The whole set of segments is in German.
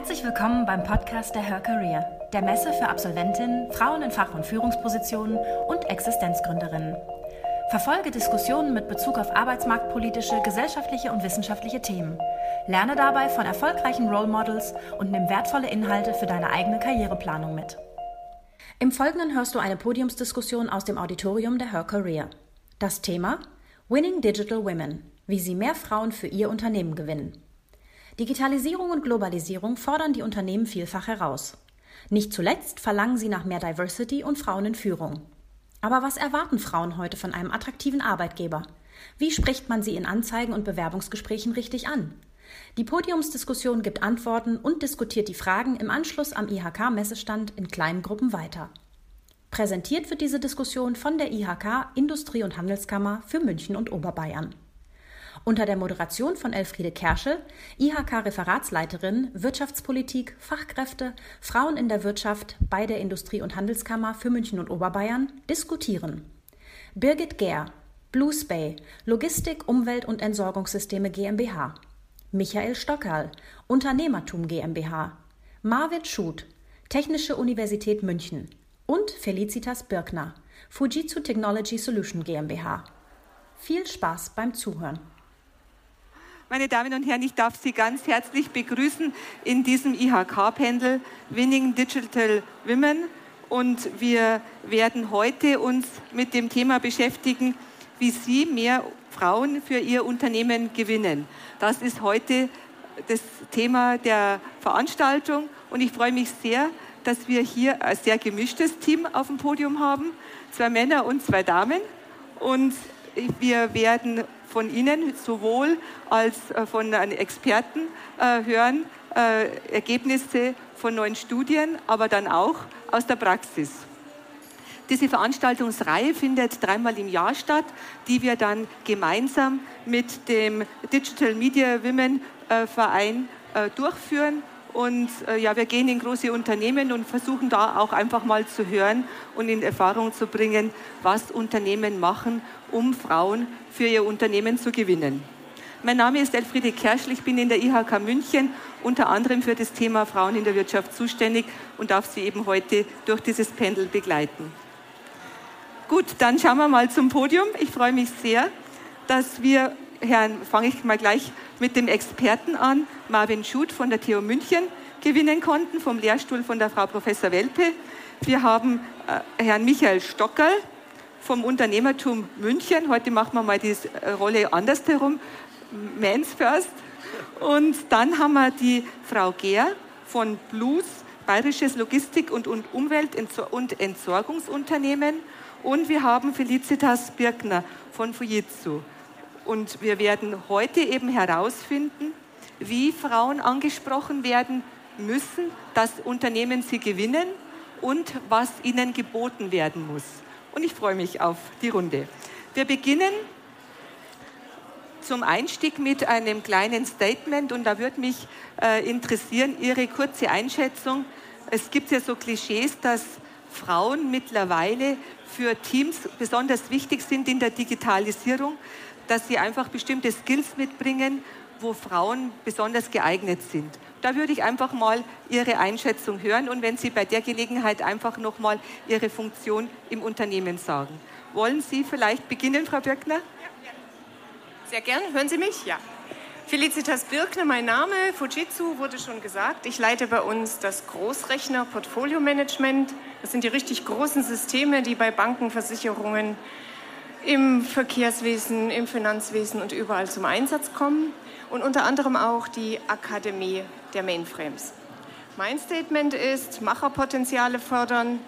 Herzlich willkommen beim Podcast der Her Career, der Messe für Absolventinnen, Frauen in Fach- und Führungspositionen und Existenzgründerinnen. Verfolge Diskussionen mit Bezug auf arbeitsmarktpolitische, gesellschaftliche und wissenschaftliche Themen. Lerne dabei von erfolgreichen Role Models und nimm wertvolle Inhalte für deine eigene Karriereplanung mit. Im Folgenden hörst du eine Podiumsdiskussion aus dem Auditorium der Her Career. Das Thema Winning Digital Women, wie sie mehr Frauen für ihr Unternehmen gewinnen. Digitalisierung und Globalisierung fordern die Unternehmen vielfach heraus. Nicht zuletzt verlangen sie nach mehr Diversity und Frauen in Führung. Aber was erwarten Frauen heute von einem attraktiven Arbeitgeber? Wie spricht man sie in Anzeigen und Bewerbungsgesprächen richtig an? Die Podiumsdiskussion gibt Antworten und diskutiert die Fragen im Anschluss am IHK-Messestand in kleinen Gruppen weiter. Präsentiert wird diese Diskussion von der IHK Industrie- und Handelskammer für München und Oberbayern. Unter der Moderation von Elfriede Kerschel, IHK-Referatsleiterin Wirtschaftspolitik, Fachkräfte, Frauen in der Wirtschaft bei der Industrie- und Handelskammer für München und Oberbayern, diskutieren. Birgit Gehr, Blues Bay, Logistik, Umwelt und Entsorgungssysteme GmbH. Michael Stockerl, Unternehmertum GmbH. Marvin Schut, Technische Universität München. Und Felicitas Birkner, Fujitsu Technology Solution GmbH. Viel Spaß beim Zuhören. Meine Damen und Herren, ich darf Sie ganz herzlich begrüßen in diesem IHK-Pendel Winning Digital Women. Und wir werden heute uns mit dem Thema beschäftigen, wie Sie mehr Frauen für Ihr Unternehmen gewinnen. Das ist heute das Thema der Veranstaltung. Und ich freue mich sehr, dass wir hier ein sehr gemischtes Team auf dem Podium haben. Zwei Männer und zwei Damen. Und wir werden von Ihnen sowohl als äh, von Experten äh, hören, äh, Ergebnisse von neuen Studien, aber dann auch aus der Praxis. Diese Veranstaltungsreihe findet dreimal im Jahr statt, die wir dann gemeinsam mit dem Digital Media Women Verein durchführen. Und ja, wir gehen in große Unternehmen und versuchen da auch einfach mal zu hören und in Erfahrung zu bringen, was Unternehmen machen, um Frauen für ihr Unternehmen zu gewinnen. Mein Name ist Elfriede Kerschl, ich bin in der IHK München unter anderem für das Thema Frauen in der Wirtschaft zuständig und darf Sie eben heute durch dieses Pendel begleiten. Gut, dann schauen wir mal zum Podium. Ich freue mich sehr, dass wir, Herrn, fange ich mal gleich mit dem Experten an, Marvin Schut von der TU München gewinnen konnten, vom Lehrstuhl von der Frau Professor Welpe. Wir haben äh, Herrn Michael Stockerl, vom Unternehmertum München. Heute machen wir mal die äh, Rolle andersherum. Mans first. Und dann haben wir die Frau Gehr von Blues, Bayerisches Logistik- und Umwelt- und Entsorgungsunternehmen. Und wir haben Felicitas Birkner von Fujitsu. Und wir werden heute eben herausfinden, wie Frauen angesprochen werden müssen, dass Unternehmen sie gewinnen und was ihnen geboten werden muss und ich freue mich auf die Runde. Wir beginnen zum Einstieg mit einem kleinen Statement und da würde mich äh, interessieren Ihre kurze Einschätzung. Es gibt ja so Klischees, dass Frauen mittlerweile für Teams besonders wichtig sind in der Digitalisierung, dass sie einfach bestimmte Skills mitbringen, wo Frauen besonders geeignet sind. Da würde ich einfach mal Ihre Einschätzung hören und wenn Sie bei der Gelegenheit einfach noch mal Ihre Funktion im Unternehmen sagen. Wollen Sie vielleicht beginnen, Frau Birkner? Sehr gern. Hören Sie mich? Ja. Felicitas Birkner, mein Name. Fujitsu wurde schon gesagt. Ich leite bei uns das Großrechner Portfolio Management. Das sind die richtig großen Systeme, die bei Banken, Versicherungen, im Verkehrswesen, im Finanzwesen und überall zum Einsatz kommen und unter anderem auch die Akademie der Mainframes. Mein Statement ist, Macherpotenziale fördern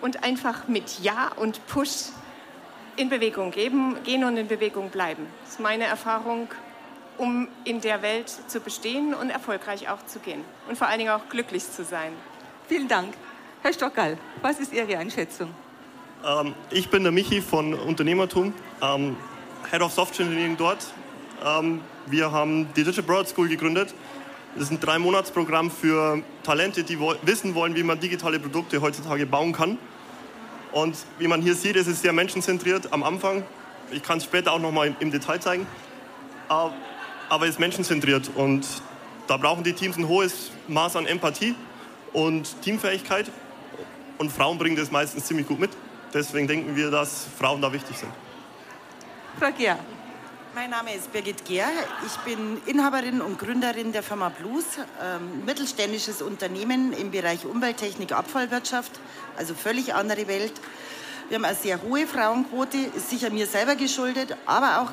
und einfach mit Ja und Push in Bewegung geben, gehen und in Bewegung bleiben. Das ist meine Erfahrung, um in der Welt zu bestehen und erfolgreich auch zu gehen und vor allen Dingen auch glücklich zu sein. Vielen Dank. Herr Stockerl, was ist Ihre Einschätzung? Ähm, ich bin der Michi von Unternehmertum, ähm, Head of Software Engineering dort. Ähm, wir haben die Digital Broad School gegründet. Das ist ein Drei-Monats-Programm für Talente, die wissen wollen, wie man digitale Produkte heutzutage bauen kann. Und wie man hier sieht, ist es sehr menschenzentriert am Anfang. Ich kann es später auch noch mal im Detail zeigen. Aber es ist menschenzentriert und da brauchen die Teams ein hohes Maß an Empathie und Teamfähigkeit. Und Frauen bringen das meistens ziemlich gut mit. Deswegen denken wir, dass Frauen da wichtig sind. Frau Gehr. Mein Name ist Birgit Gehr. Ich bin Inhaberin und Gründerin der Firma Blues, ähm, mittelständisches Unternehmen im Bereich Umwelttechnik, Abfallwirtschaft, also völlig andere Welt. Wir haben eine sehr hohe Frauenquote, ist sicher mir selber geschuldet, aber auch,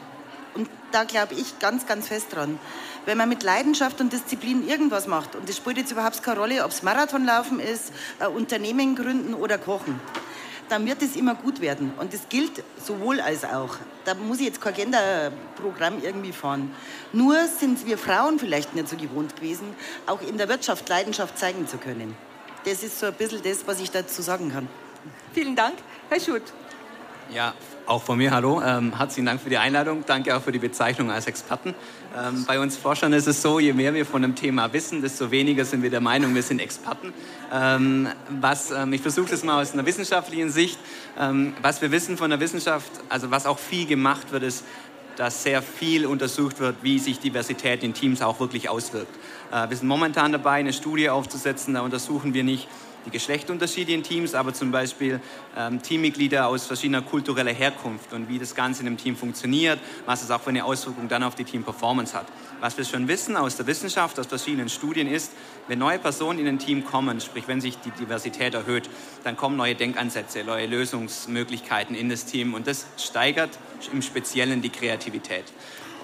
und da glaube ich ganz, ganz fest dran, wenn man mit Leidenschaft und Disziplin irgendwas macht, und das spielt jetzt überhaupt keine Rolle, ob es Marathonlaufen ist, ein Unternehmen gründen oder kochen, dann wird es immer gut werden. Und das gilt sowohl als auch. Da muss ich jetzt kein Genderprogramm irgendwie fahren. Nur sind wir Frauen vielleicht nicht so gewohnt gewesen, auch in der Wirtschaft Leidenschaft zeigen zu können. Das ist so ein bisschen das, was ich dazu sagen kann. Vielen Dank. Herr Schutt. Ja, auch von mir hallo. Ähm, herzlichen Dank für die Einladung. Danke auch für die Bezeichnung als Experten. Ähm, bei uns Forschern ist es so, je mehr wir von einem Thema wissen, desto weniger sind wir der Meinung, wir sind Experten. Ähm, was, ähm, ich versuche das mal aus einer wissenschaftlichen Sicht. Ähm, was wir wissen von der Wissenschaft, also was auch viel gemacht wird, ist, dass sehr viel untersucht wird, wie sich Diversität in Teams auch wirklich auswirkt. Äh, wir sind momentan dabei, eine Studie aufzusetzen. Da untersuchen wir nicht, die Geschlechtunterschiede in Teams, aber zum Beispiel ähm, Teammitglieder aus verschiedener kultureller Herkunft und wie das Ganze in einem Team funktioniert, was es auch für eine Auswirkung dann auf die Teamperformance hat. Was wir schon wissen aus der Wissenschaft, aus verschiedenen Studien ist, wenn neue Personen in ein Team kommen, sprich wenn sich die Diversität erhöht, dann kommen neue Denkansätze, neue Lösungsmöglichkeiten in das Team und das steigert im Speziellen die Kreativität.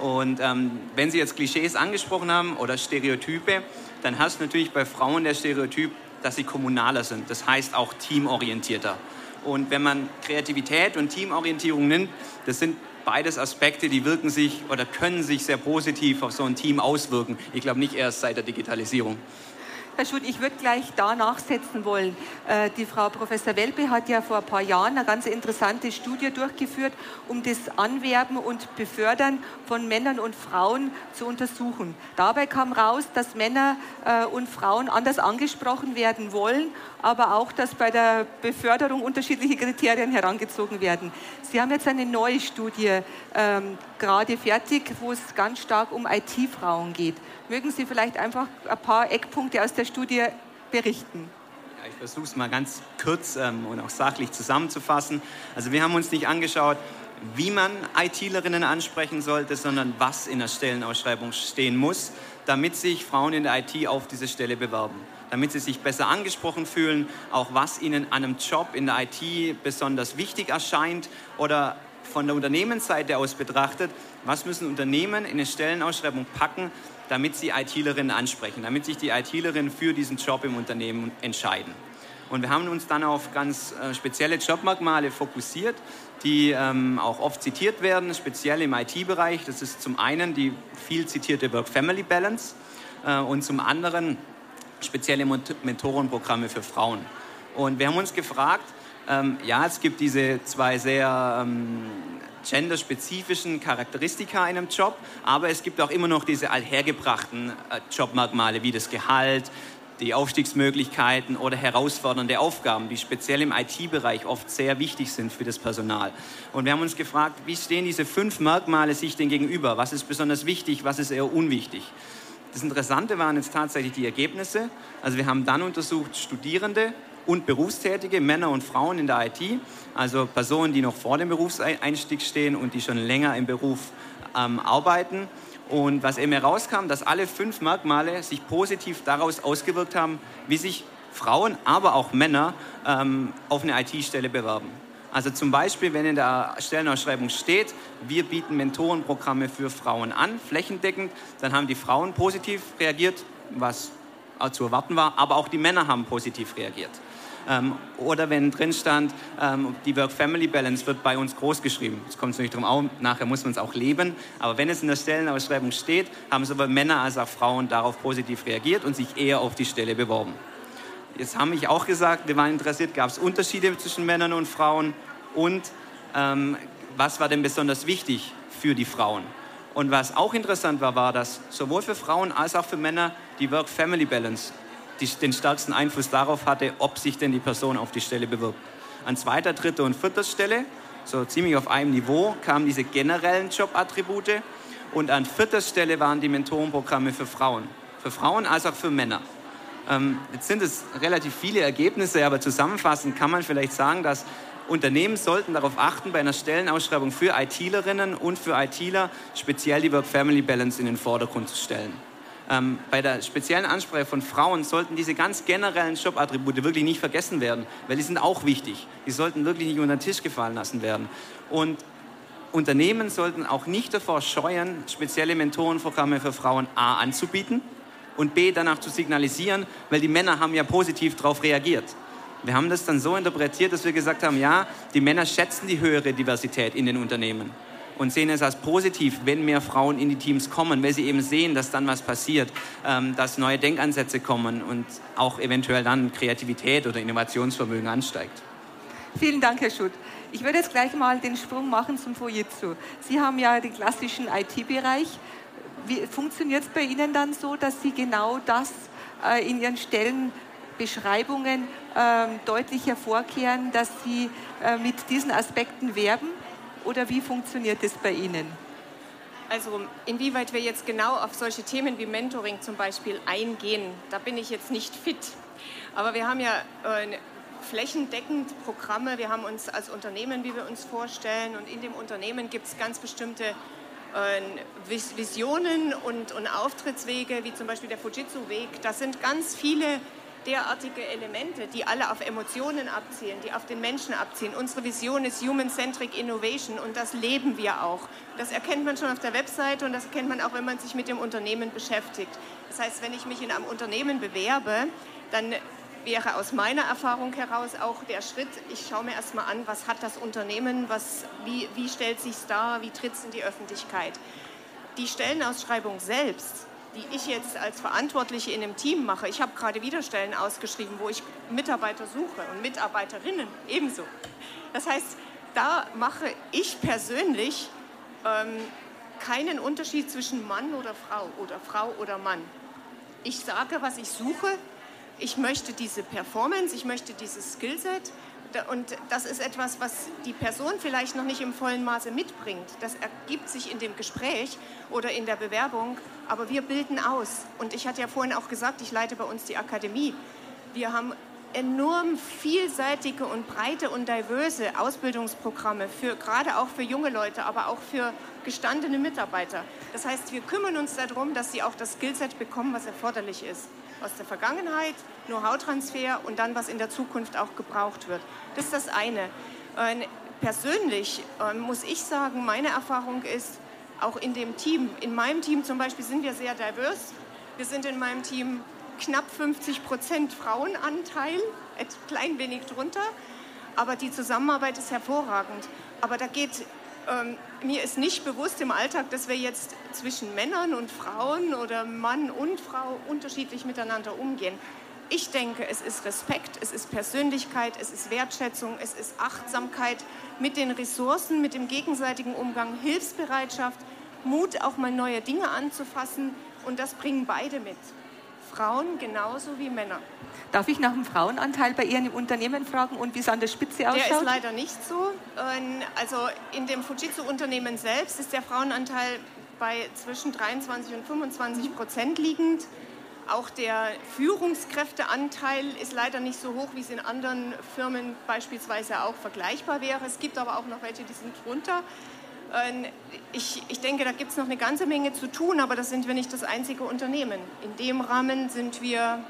Und ähm, wenn Sie jetzt Klischees angesprochen haben oder Stereotype, dann hast du natürlich bei Frauen der Stereotyp, dass sie kommunaler sind. Das heißt auch teamorientierter. Und wenn man Kreativität und Teamorientierung nimmt, das sind beides Aspekte, die wirken sich oder können sich sehr positiv auf so ein Team auswirken. Ich glaube nicht erst seit der Digitalisierung. Herr Schut, ich würde gleich da nachsetzen wollen. Äh, die Frau Professor Welpe hat ja vor ein paar Jahren eine ganz interessante Studie durchgeführt, um das Anwerben und Befördern von Männern und Frauen zu untersuchen. Dabei kam raus, dass Männer äh, und Frauen anders angesprochen werden wollen, aber auch, dass bei der Beförderung unterschiedliche Kriterien herangezogen werden. Sie haben jetzt eine neue Studie ähm, gerade fertig, wo es ganz stark um IT-Frauen geht. Mögen Sie vielleicht einfach ein paar Eckpunkte aus der Studie berichten? Ja, ich versuche es mal ganz kurz ähm, und auch sachlich zusammenzufassen. Also wir haben uns nicht angeschaut, wie man ITlerinnen ansprechen sollte, sondern was in der Stellenausschreibung stehen muss, damit sich Frauen in der IT auf diese Stelle bewerben. Damit sie sich besser angesprochen fühlen, auch was ihnen an einem Job in der IT besonders wichtig erscheint oder von der Unternehmensseite aus betrachtet, was müssen Unternehmen in eine Stellenausschreibung packen, damit sie ITlerinnen ansprechen, damit sich die ITlerinnen für diesen Job im Unternehmen entscheiden. Und wir haben uns dann auf ganz äh, spezielle Jobmerkmale fokussiert, die ähm, auch oft zitiert werden, speziell im IT-Bereich. Das ist zum einen die viel zitierte Work-Family-Balance äh, und zum anderen spezielle Mentorenprogramme für Frauen. Und wir haben uns gefragt, ähm, ja, es gibt diese zwei sehr ähm, genderspezifischen Charakteristika in einem Job, aber es gibt auch immer noch diese allhergebrachten äh, Jobmerkmale wie das Gehalt, die Aufstiegsmöglichkeiten oder herausfordernde Aufgaben, die speziell im IT-Bereich oft sehr wichtig sind für das Personal. Und wir haben uns gefragt, wie stehen diese fünf Merkmale sich denn gegenüber? Was ist besonders wichtig, was ist eher unwichtig? Das Interessante waren jetzt tatsächlich die Ergebnisse. Also wir haben dann untersucht Studierende, und Berufstätige, Männer und Frauen in der IT, also Personen, die noch vor dem Berufseinstieg stehen und die schon länger im Beruf ähm, arbeiten. Und was eben herauskam, dass alle fünf Merkmale sich positiv daraus ausgewirkt haben, wie sich Frauen, aber auch Männer ähm, auf eine IT-Stelle bewerben. Also zum Beispiel, wenn in der Stellenausschreibung steht, wir bieten Mentorenprogramme für Frauen an, flächendeckend, dann haben die Frauen positiv reagiert, was zu erwarten war, aber auch die Männer haben positiv reagiert. Ähm, oder wenn drin stand, ähm, die Work-Family-Balance wird bei uns groß geschrieben. Es kommt natürlich darum, auch, nachher muss man es auch leben. Aber wenn es in der Stellenausschreibung steht, haben sowohl Männer als auch Frauen darauf positiv reagiert und sich eher auf die Stelle beworben. Jetzt haben mich auch gesagt, wir waren interessiert, gab es Unterschiede zwischen Männern und Frauen und ähm, was war denn besonders wichtig für die Frauen? Und was auch interessant war, war, dass sowohl für Frauen als auch für Männer die Work-Family-Balance die, den stärksten Einfluss darauf hatte, ob sich denn die Person auf die Stelle bewirbt. An zweiter, dritter und vierter Stelle, so ziemlich auf einem Niveau, kamen diese generellen Jobattribute und an vierter Stelle waren die Mentorenprogramme für Frauen. für Frauen als auch für Männer. Ähm, jetzt sind es relativ viele Ergebnisse, aber zusammenfassend kann man vielleicht sagen, dass Unternehmen sollten darauf achten, bei einer Stellenausschreibung für ITlerinnen und für ITler speziell die Work-Family-Balance in den Vordergrund zu stellen. Ähm, bei der speziellen Ansprache von Frauen sollten diese ganz generellen Jobattribute wirklich nicht vergessen werden, weil die sind auch wichtig. Die sollten wirklich nicht unter den Tisch gefallen lassen werden. Und Unternehmen sollten auch nicht davor scheuen, spezielle Mentorenprogramme für Frauen A anzubieten und B danach zu signalisieren, weil die Männer haben ja positiv darauf reagiert. Wir haben das dann so interpretiert, dass wir gesagt haben, ja, die Männer schätzen die höhere Diversität in den Unternehmen und sehen es als positiv, wenn mehr Frauen in die Teams kommen, weil sie eben sehen, dass dann was passiert, ähm, dass neue Denkansätze kommen und auch eventuell dann Kreativität oder Innovationsvermögen ansteigt. Vielen Dank, Herr Schutt. Ich würde jetzt gleich mal den Sprung machen zum Fujitsu. Sie haben ja den klassischen IT-Bereich. Funktioniert es bei Ihnen dann so, dass Sie genau das äh, in Ihren Stellenbeschreibungen äh, deutlich hervorkehren, dass Sie äh, mit diesen Aspekten werben? Oder wie funktioniert es bei Ihnen? Also inwieweit wir jetzt genau auf solche Themen wie Mentoring zum Beispiel eingehen, da bin ich jetzt nicht fit. Aber wir haben ja äh, flächendeckend Programme. Wir haben uns als Unternehmen, wie wir uns vorstellen, und in dem Unternehmen gibt es ganz bestimmte äh, Visionen und, und Auftrittswege, wie zum Beispiel der Fujitsu-Weg. Das sind ganz viele derartige Elemente, die alle auf Emotionen abzielen, die auf den Menschen abzielen. Unsere Vision ist Human-Centric Innovation und das leben wir auch. Das erkennt man schon auf der Webseite und das erkennt man auch, wenn man sich mit dem Unternehmen beschäftigt. Das heißt, wenn ich mich in einem Unternehmen bewerbe, dann wäre aus meiner Erfahrung heraus auch der Schritt, ich schaue mir erstmal an, was hat das Unternehmen, was, wie, wie stellt sich es dar, wie tritt es in die Öffentlichkeit. Die Stellenausschreibung selbst, die ich jetzt als Verantwortliche in einem Team mache, ich habe gerade wieder Stellen ausgeschrieben, wo ich Mitarbeiter suche und Mitarbeiterinnen ebenso. Das heißt, da mache ich persönlich ähm, keinen Unterschied zwischen Mann oder Frau oder Frau oder Mann. Ich sage, was ich suche, ich möchte diese Performance, ich möchte dieses Skillset und das ist etwas, was die Person vielleicht noch nicht im vollen Maße mitbringt. Das ergibt sich in dem Gespräch oder in der Bewerbung, aber wir bilden aus. Und ich hatte ja vorhin auch gesagt, ich leite bei uns die Akademie. Wir haben enorm vielseitige und breite und diverse Ausbildungsprogramme, für, gerade auch für junge Leute, aber auch für gestandene Mitarbeiter. Das heißt, wir kümmern uns darum, dass sie auch das Skillset bekommen, was erforderlich ist aus der Vergangenheit, Know-how-Transfer und dann, was in der Zukunft auch gebraucht wird. Das ist das eine. Äh, persönlich äh, muss ich sagen, meine Erfahrung ist, auch in dem Team, in meinem Team zum Beispiel sind wir sehr divers. Wir sind in meinem Team knapp 50 Prozent Frauenanteil, ein klein wenig drunter, aber die Zusammenarbeit ist hervorragend. Aber da geht ähm, mir ist nicht bewusst im Alltag, dass wir jetzt zwischen Männern und Frauen oder Mann und Frau unterschiedlich miteinander umgehen. Ich denke, es ist Respekt, es ist Persönlichkeit, es ist Wertschätzung, es ist Achtsamkeit mit den Ressourcen, mit dem gegenseitigen Umgang, Hilfsbereitschaft, Mut, auch mal neue Dinge anzufassen. Und das bringen beide mit. Frauen genauso wie Männer. Darf ich nach dem Frauenanteil bei Ihren Unternehmen fragen und wie es an der Spitze ausschaut? Der ist leider nicht so. Ähm, also in dem Fujitsu-Unternehmen selbst ist der Frauenanteil bei zwischen 23 und 25 Prozent liegend. Auch der Führungskräfteanteil ist leider nicht so hoch, wie es in anderen Firmen beispielsweise auch vergleichbar wäre. Es gibt aber auch noch welche, die sind drunter. Ich, ich denke, da gibt es noch eine ganze Menge zu tun, aber das sind wir nicht das einzige Unternehmen. In dem Rahmen sind wir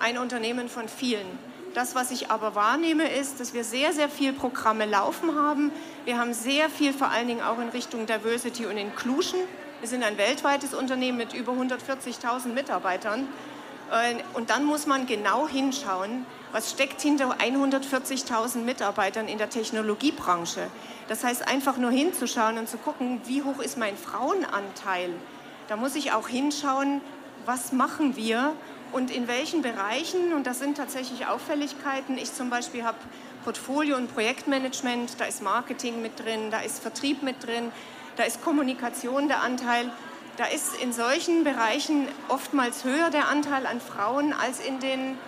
ein Unternehmen von vielen. Das, was ich aber wahrnehme, ist, dass wir sehr, sehr viele Programme laufen haben. Wir haben sehr viel, vor allen Dingen auch in Richtung Diversity und Inclusion. Wir sind ein weltweites Unternehmen mit über 140.000 Mitarbeitern. Und dann muss man genau hinschauen, was steckt hinter 140.000 Mitarbeitern in der Technologiebranche. Das heißt, einfach nur hinzuschauen und zu gucken, wie hoch ist mein Frauenanteil. Da muss ich auch hinschauen, was machen wir und in welchen Bereichen. Und das sind tatsächlich Auffälligkeiten. Ich zum Beispiel habe Portfolio- und Projektmanagement, da ist Marketing mit drin, da ist Vertrieb mit drin, da ist Kommunikation der Anteil. Da ist in solchen Bereichen oftmals höher der Anteil an Frauen als in den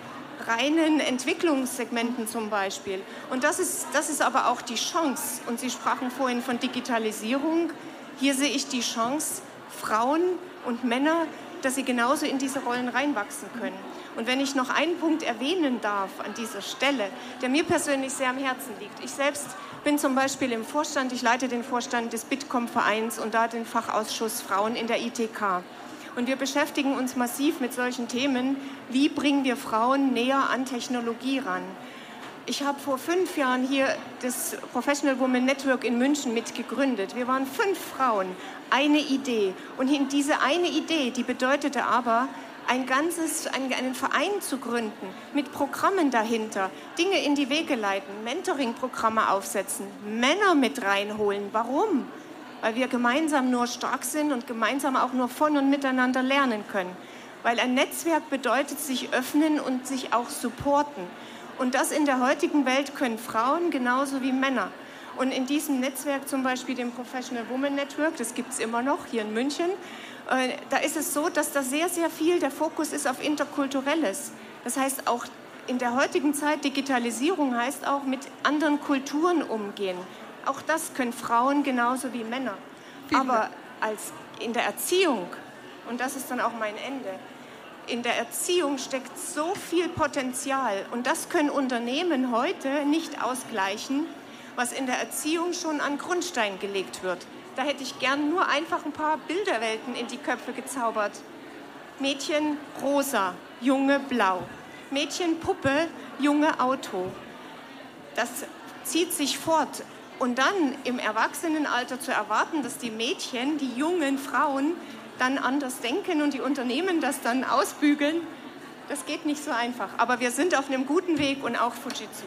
reinen Entwicklungssegmenten zum Beispiel. Und das ist, das ist aber auch die Chance. Und Sie sprachen vorhin von Digitalisierung. Hier sehe ich die Chance, Frauen und Männer dass sie genauso in diese Rollen reinwachsen können. Und wenn ich noch einen Punkt erwähnen darf an dieser Stelle, der mir persönlich sehr am Herzen liegt. Ich selbst bin zum Beispiel im Vorstand, ich leite den Vorstand des Bitkom-Vereins und da den Fachausschuss Frauen in der ITK. Und wir beschäftigen uns massiv mit solchen Themen. Wie bringen wir Frauen näher an Technologie ran? Ich habe vor fünf Jahren hier das Professional Women Network in München mitgegründet. Wir waren fünf Frauen, eine Idee. Und diese eine Idee, die bedeutete aber, ein ganzes, einen Verein zu gründen, mit Programmen dahinter, Dinge in die Wege leiten, Mentoring-Programme aufsetzen, Männer mit reinholen. Warum? Weil wir gemeinsam nur stark sind und gemeinsam auch nur von und miteinander lernen können. Weil ein Netzwerk bedeutet sich öffnen und sich auch supporten. Und das in der heutigen Welt können Frauen genauso wie Männer. Und in diesem Netzwerk, zum Beispiel dem Professional Woman Network, das gibt es immer noch hier in München, äh, da ist es so, dass da sehr, sehr viel der Fokus ist auf Interkulturelles. Das heißt auch in der heutigen Zeit, Digitalisierung heißt auch mit anderen Kulturen umgehen. Auch das können Frauen genauso wie Männer. Aber als in der Erziehung, und das ist dann auch mein Ende, in der Erziehung steckt so viel Potenzial und das können Unternehmen heute nicht ausgleichen, was in der Erziehung schon an Grundstein gelegt wird. Da hätte ich gern nur einfach ein paar Bilderwelten in die Köpfe gezaubert. Mädchen rosa, Junge blau. Mädchen Puppe, Junge Auto. Das zieht sich fort. Und dann im Erwachsenenalter zu erwarten, dass die Mädchen, die jungen Frauen dann anders denken und die Unternehmen das dann ausbügeln, das geht nicht so einfach. Aber wir sind auf einem guten Weg und auch Fujitsu.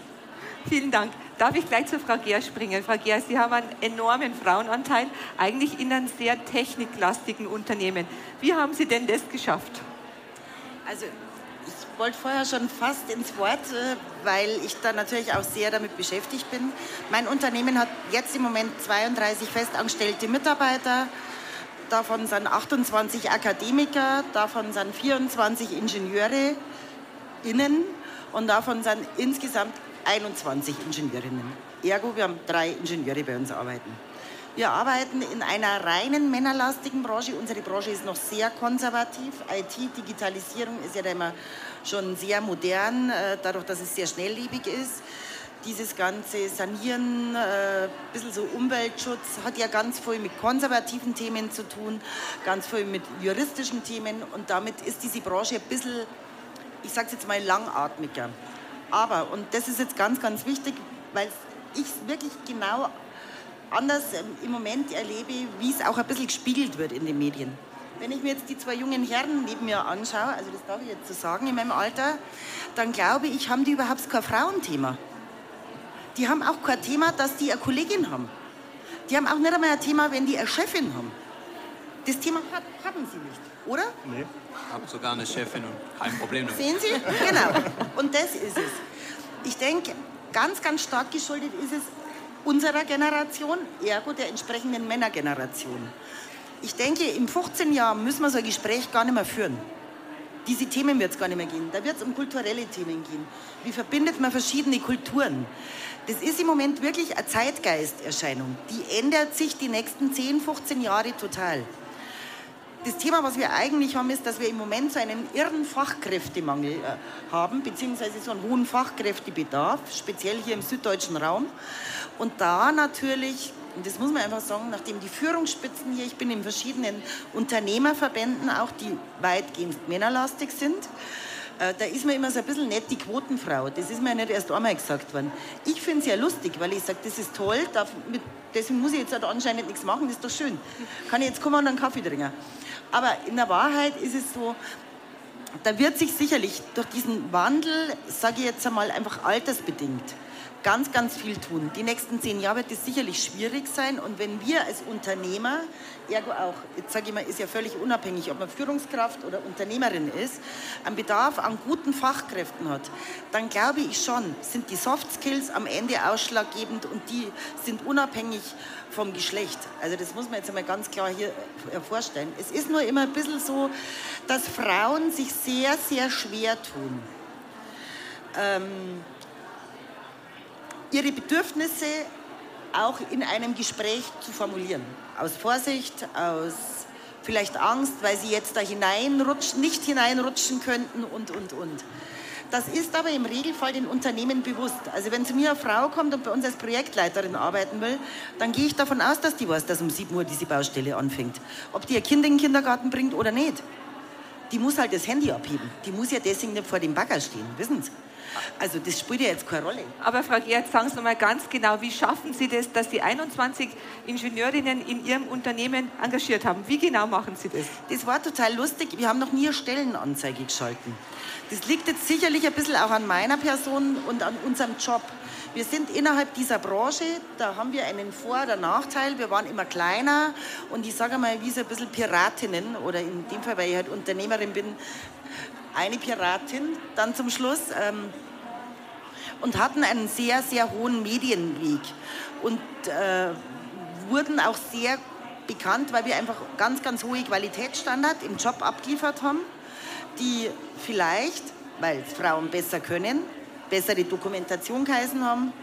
Vielen Dank. Darf ich gleich zu Frau Gehr springen? Frau Gehr, Sie haben einen enormen Frauenanteil, eigentlich in einem sehr techniklastigen Unternehmen. Wie haben Sie denn das geschafft? Also wollte vorher schon fast ins Wort, äh, weil ich da natürlich auch sehr damit beschäftigt bin. Mein Unternehmen hat jetzt im Moment 32 festangestellte Mitarbeiter. Davon sind 28 Akademiker, davon sind 24 Ingenieure innen und davon sind insgesamt 21 Ingenieurinnen. Ergo, wir haben drei Ingenieure bei uns arbeiten. Wir arbeiten in einer reinen männerlastigen Branche. Unsere Branche ist noch sehr konservativ. IT, Digitalisierung ist ja immer schon sehr modern, äh, dadurch, dass es sehr schnelllebig ist. Dieses ganze Sanieren, ein äh, bisschen so Umweltschutz, hat ja ganz viel mit konservativen Themen zu tun, ganz viel mit juristischen Themen. Und damit ist diese Branche ein bisschen, ich sage es jetzt mal, langatmiger. Aber, und das ist jetzt ganz, ganz wichtig, weil ich wirklich genau anders ähm, im Moment erlebe, wie es auch ein bisschen gespiegelt wird in den Medien. Wenn ich mir jetzt die zwei jungen Herren neben mir anschaue, also das darf ich jetzt so sagen in meinem Alter, dann glaube ich, haben die überhaupt kein Frauenthema. Die haben auch kein Thema, dass die eine Kollegin haben. Die haben auch nicht einmal ein Thema, wenn die eine Chefin haben. Das Thema hat, haben sie nicht, oder? Nee. Ich habe sogar eine Chefin und kein Problem damit. Sehen Sie? Genau. Und das ist es. Ich denke, ganz, ganz stark geschuldet ist es unserer Generation, ergo der entsprechenden Männergeneration. Ich denke, in 15 Jahren müssen wir so ein Gespräch gar nicht mehr führen. Diese Themen wird es gar nicht mehr gehen. Da wird es um kulturelle Themen gehen. Wie verbindet man verschiedene Kulturen? Das ist im Moment wirklich eine Zeitgeisterscheinung. Die ändert sich die nächsten 10, 15 Jahre total das Thema, was wir eigentlich haben, ist, dass wir im Moment so einen irren Fachkräftemangel äh, haben, beziehungsweise so einen hohen Fachkräftebedarf, speziell hier im süddeutschen Raum. Und da natürlich, und das muss man einfach sagen, nachdem die Führungsspitzen hier, ich bin in verschiedenen Unternehmerverbänden auch, die weitgehend männerlastig sind, äh, da ist mir immer so ein bisschen nett die Quotenfrau. Das ist mir nicht erst einmal gesagt worden. Ich finde es ja lustig, weil ich sage, das ist toll, deswegen muss ich jetzt halt anscheinend nichts machen, das ist doch schön. Kann ich jetzt kommen und einen Kaffee trinken. Aber in der Wahrheit ist es so, da wird sich sicherlich durch diesen Wandel, sage ich jetzt einmal, einfach altersbedingt, ganz, ganz viel tun. Die nächsten zehn Jahre wird es sicherlich schwierig sein. Und wenn wir als Unternehmer, ergo auch, jetzt sage ich mal, ist ja völlig unabhängig, ob man Führungskraft oder Unternehmerin ist, einen Bedarf an guten Fachkräften hat, dann glaube ich schon, sind die Soft Skills am Ende ausschlaggebend und die sind unabhängig vom Geschlecht. Also das muss man jetzt einmal ganz klar hier vorstellen. Es ist nur immer ein bisschen so, dass Frauen sich sehr, sehr schwer tun. Ähm, ihre Bedürfnisse auch in einem Gespräch zu formulieren. Aus Vorsicht, aus vielleicht Angst, weil sie jetzt da hineinrutschen, nicht hineinrutschen könnten und, und, und. Das ist aber im Regelfall den Unternehmen bewusst. Also wenn zu mir eine Frau kommt und bei uns als Projektleiterin arbeiten will, dann gehe ich davon aus, dass die weiß, dass um 7 Uhr diese Baustelle anfängt. Ob die ihr Kind in den Kindergarten bringt oder nicht. Die muss halt das Handy abheben. Die muss ja deswegen nicht vor dem Bagger stehen, wissen Sie? Also das spielt ja jetzt keine Rolle. Aber Frau Gerz, sagen Sie noch mal ganz genau, wie schaffen Sie das, dass Sie 21 Ingenieurinnen in Ihrem Unternehmen engagiert haben? Wie genau machen Sie das? Das war total lustig. Wir haben noch nie eine Stellenanzeige geschalten. Das liegt jetzt sicherlich ein bisschen auch an meiner Person und an unserem Job. Wir sind innerhalb dieser Branche, da haben wir einen Vor- oder Nachteil. Wir waren immer kleiner und ich sage mal, wie so ein bisschen Piratinnen oder in dem Fall, weil ich halt Unternehmerin bin, eine Piratin dann zum Schluss ähm, und hatten einen sehr, sehr hohen Medienweg. Und äh, wurden auch sehr bekannt, weil wir einfach ganz, ganz hohe Qualitätsstandard im Job abgeliefert haben, die vielleicht, weil Frauen besser können, bessere Dokumentation geheißen haben,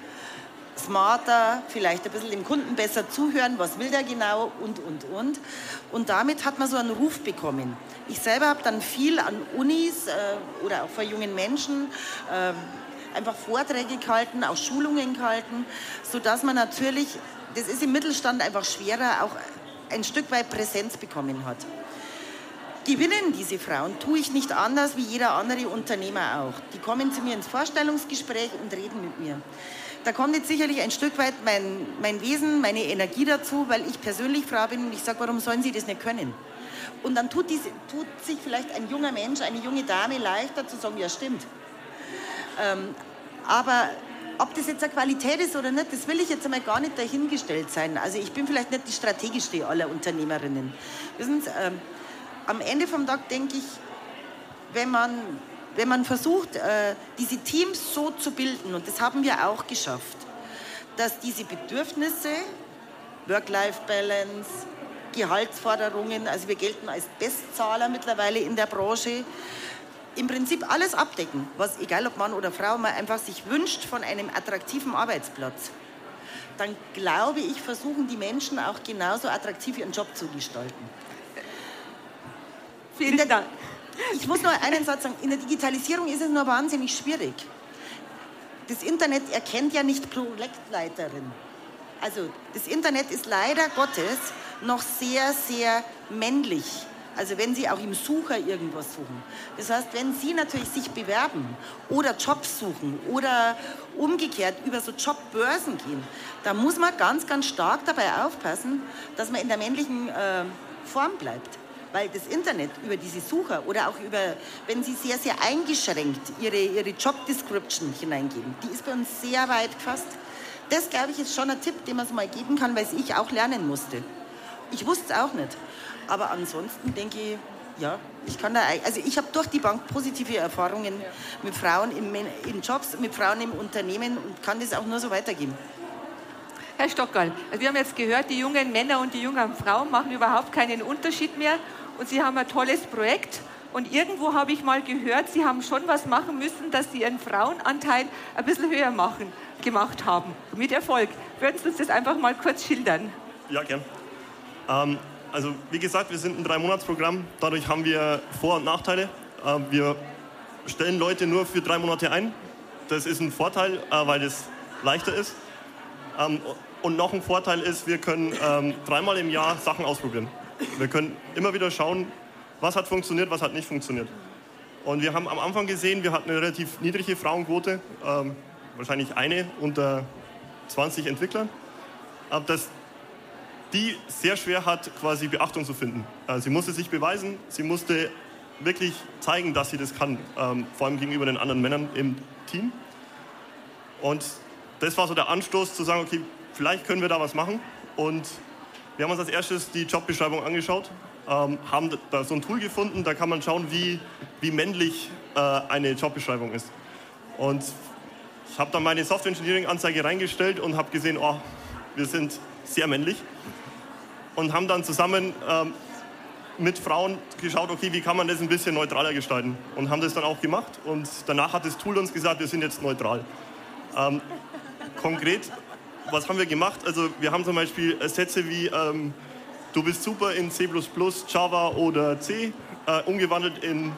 smarter, vielleicht ein bisschen dem Kunden besser zuhören, was will der genau und, und, und. Und damit hat man so einen Ruf bekommen. Ich selber habe dann viel an Unis äh, oder auch vor jungen Menschen äh, einfach Vorträge gehalten, auch Schulungen gehalten, sodass man natürlich, das ist im Mittelstand einfach schwerer, auch ein Stück weit Präsenz bekommen hat. Gewinnen diese Frauen tue ich nicht anders wie jeder andere Unternehmer auch. Die kommen zu mir ins Vorstellungsgespräch und reden mit mir. Da kommt jetzt sicherlich ein Stück weit mein, mein Wesen, meine Energie dazu, weil ich persönlich Frau bin und ich sage, warum sollen sie das nicht können? Und dann tut, diese, tut sich vielleicht ein junger Mensch, eine junge Dame leichter zu sagen, ja stimmt. Ähm, aber ob das jetzt eine Qualität ist oder nicht, das will ich jetzt einmal gar nicht dahingestellt sein. Also ich bin vielleicht nicht die strategischste aller Unternehmerinnen. Wissen Sie, ähm, am Ende vom Tag denke ich, wenn man, wenn man versucht, äh, diese Teams so zu bilden, und das haben wir auch geschafft, dass diese Bedürfnisse, Work-Life-Balance, Gehaltsforderungen, also wir gelten als Bestzahler mittlerweile in der Branche, im Prinzip alles abdecken, was, egal ob Mann oder Frau, man einfach sich wünscht von einem attraktiven Arbeitsplatz. Dann glaube ich, versuchen die Menschen auch genauso attraktiv ihren Job zu gestalten. Vielen Dank. Ich muss nur einen Satz sagen. In der Digitalisierung ist es nur wahnsinnig schwierig. Das Internet erkennt ja nicht Projektleiterin. Also das Internet ist leider Gottes noch sehr, sehr männlich. Also wenn Sie auch im Sucher irgendwas suchen. Das heißt, wenn Sie natürlich sich bewerben oder Jobs suchen oder umgekehrt über so Jobbörsen gehen, da muss man ganz, ganz stark dabei aufpassen, dass man in der männlichen äh, Form bleibt. Weil das Internet über diese Sucher oder auch über, wenn Sie sehr, sehr eingeschränkt Ihre, Ihre Job Description hineingeben, die ist bei uns sehr weit gefasst. Das, glaube ich, ist schon ein Tipp, den man es mal geben kann, weil ich auch lernen musste. Ich wusste es auch nicht. Aber ansonsten denke ich, ja, ich kann da, also ich habe durch die Bank positive Erfahrungen mit Frauen in, in Jobs, mit Frauen im Unternehmen und kann das auch nur so weitergeben. Herr Stockerl, also wir haben jetzt gehört, die jungen Männer und die jungen Frauen machen überhaupt keinen Unterschied mehr und Sie haben ein tolles Projekt. Und irgendwo habe ich mal gehört, Sie haben schon was machen müssen, dass Sie Ihren Frauenanteil ein bisschen höher machen, gemacht haben. Mit Erfolg. Würden Sie uns das einfach mal kurz schildern? Ja, gern. Ähm, also, wie gesagt, wir sind ein Drei-Monats-Programm. Dadurch haben wir Vor- und Nachteile. Äh, wir stellen Leute nur für drei Monate ein. Das ist ein Vorteil, äh, weil es leichter ist. Ähm, und noch ein Vorteil ist, wir können ähm, dreimal im Jahr Sachen ausprobieren. Wir können immer wieder schauen, was hat funktioniert, was hat nicht funktioniert. Und wir haben am Anfang gesehen, wir hatten eine relativ niedrige Frauenquote, ähm, wahrscheinlich eine unter 20 Entwicklern, aber dass die sehr schwer hat, quasi Beachtung zu finden. Äh, sie musste sich beweisen, sie musste wirklich zeigen, dass sie das kann, ähm, vor allem gegenüber den anderen Männern im Team. Und das war so der Anstoß zu sagen, okay, vielleicht können wir da was machen. Und wir haben uns als erstes die Jobbeschreibung angeschaut, ähm, haben da so ein Tool gefunden, da kann man schauen, wie, wie männlich äh, eine Jobbeschreibung ist. Und ich habe dann meine Software Engineering Anzeige reingestellt und habe gesehen, oh, wir sind sehr männlich. Und haben dann zusammen ähm, mit Frauen geschaut, okay, wie kann man das ein bisschen neutraler gestalten. Und haben das dann auch gemacht. Und danach hat das Tool uns gesagt, wir sind jetzt neutral. Ähm, konkret, was haben wir gemacht? Also wir haben zum Beispiel Sätze wie, ähm, du bist super in C++, Java oder C, äh, umgewandelt in,